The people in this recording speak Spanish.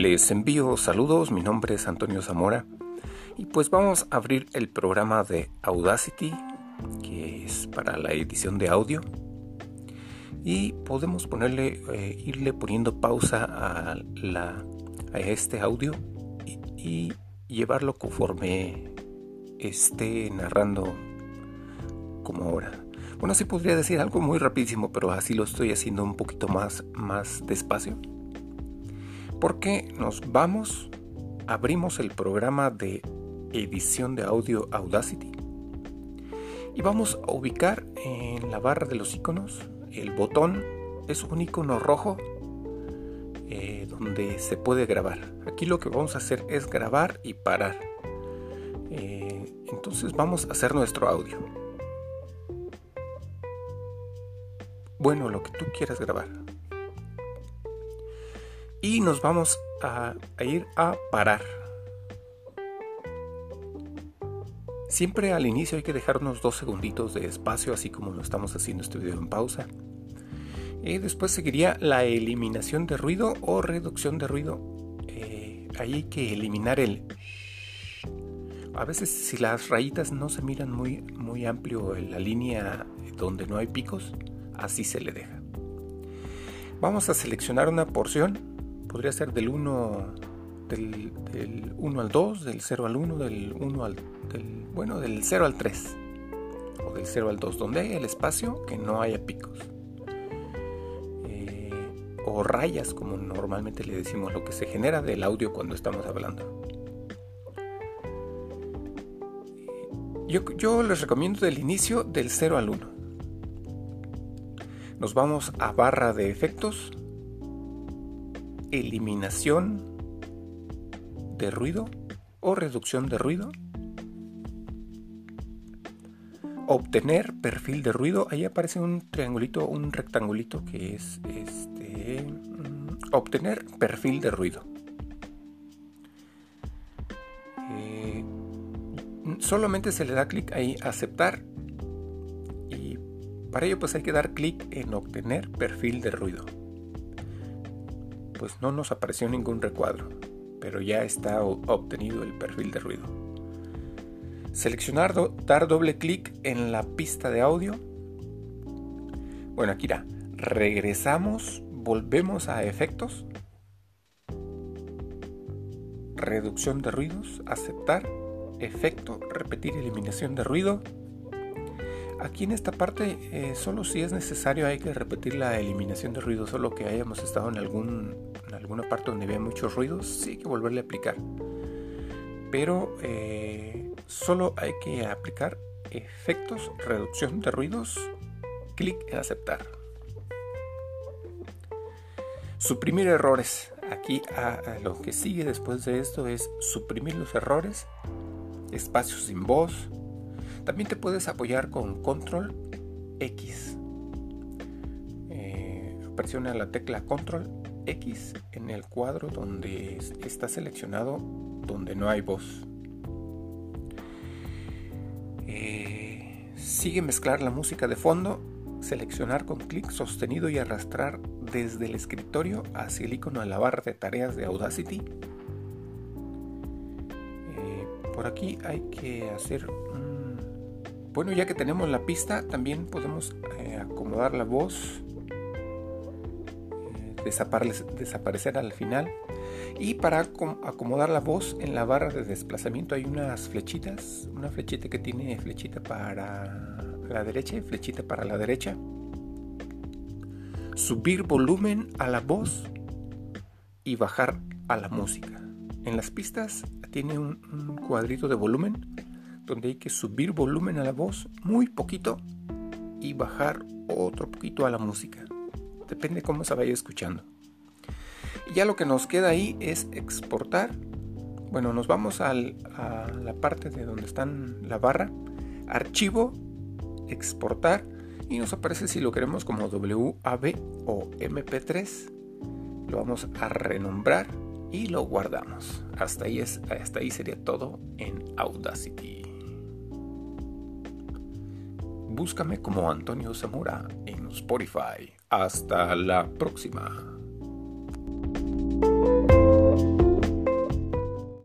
Les envío saludos, mi nombre es Antonio Zamora y pues vamos a abrir el programa de Audacity que es para la edición de audio y podemos ponerle, eh, irle poniendo pausa a, este audio y, llevarlo conforme esté narrando como ahora. Bueno, sí podría decir algo muy rapidísimo, pero así lo estoy haciendo un poquito más, más despacio porque nos vamos, abrimos el programa de edición de audio Audacity y vamos a ubicar en la barra de los iconos el botón es un icono rojo eh, donde se puede grabar. Aquí lo que vamos a hacer es grabar y parar. Eh, entonces vamos a hacer nuestro audio. Bueno, lo que tú quieras grabar y nos vamos a, ir a parar. Siempre al inicio hay que dejar unos dos segunditos de espacio, así como lo estamos haciendo este video en pausa. Y después seguiría la eliminación de ruido o reducción de ruido. Eh, ahí hay que eliminar el... A veces si las rayitas no se miran muy, muy amplio en la línea donde no hay picos, así se le deja. Vamos a seleccionar una porción podría ser del 1 del, 1 al 2, del 0 al 1, del 1 al del, bueno, del 0 al 3 o del 0 al 2, donde el espacio que no haya picos. Eh, o rayas, como normalmente le decimos, lo que se genera del audio cuando estamos hablando. Yo, yo les recomiendo del inicio del 0 al 1. Nos vamos a barra de efectos eliminación de ruido o reducción de ruido. Obtener perfil de ruido. Ahí aparece un triangulito, un rectangulito que es este. Mm, obtener perfil de ruido. Eh, solamente se le da clic ahí aceptar y para ello pues hay que dar clic en obtener perfil de ruido pues no nos apareció ningún recuadro, pero ya está obtenido el perfil de ruido. Seleccionar, dar doble clic en la pista de audio. Bueno, aquí irá. Regresamos, volvemos a efectos. Reducción de ruidos, aceptar, efecto, repetir eliminación de ruido. Aquí en esta parte, eh, solo si es necesario hay que repetir la eliminación de ruido, solo que hayamos estado en, algún, alguna parte donde había muchos ruidos, sí hay que volverle a aplicar. Pero eh, solo hay que aplicar efectos, reducción de ruidos, clic en aceptar. Suprimir errores. Aquí lo que sigue después de esto es suprimir los errores, espacios sin voz, también te puedes apoyar con Control X. Eh, presiona la tecla Control X en el cuadro donde está seleccionado donde no hay voz. Eh, sigue mezclar la música de fondo, seleccionar con clic sostenido y arrastrar desde el escritorio hacia el icono de la barra de tareas de Audacity. Eh, por aquí hay que hacer bueno, ya que tenemos la pista, también podemos eh, acomodar la voz, eh, desaparecer al final. Y para acomodar la voz en la barra de desplazamiento hay unas flechitas, una flechita que tiene flechita para la derecha y flechita para la derecha. Subir volumen a la voz y bajar a la música. En las pistas tiene un cuadrito de volumen donde hay que subir volumen a la voz muy poquito y bajar otro poquito a la música. Depende cómo se vaya escuchando. Y ya lo que nos queda ahí es exportar. Bueno, nos vamos a la parte de donde están la barra, archivo, exportar y nos aparece si lo queremos como WAV o MP3. Lo vamos a renombrar y lo guardamos. Hasta ahí, es, hasta ahí sería todo en Audacity. Búscame como Antonio Zamora en Spotify. Hasta la próxima.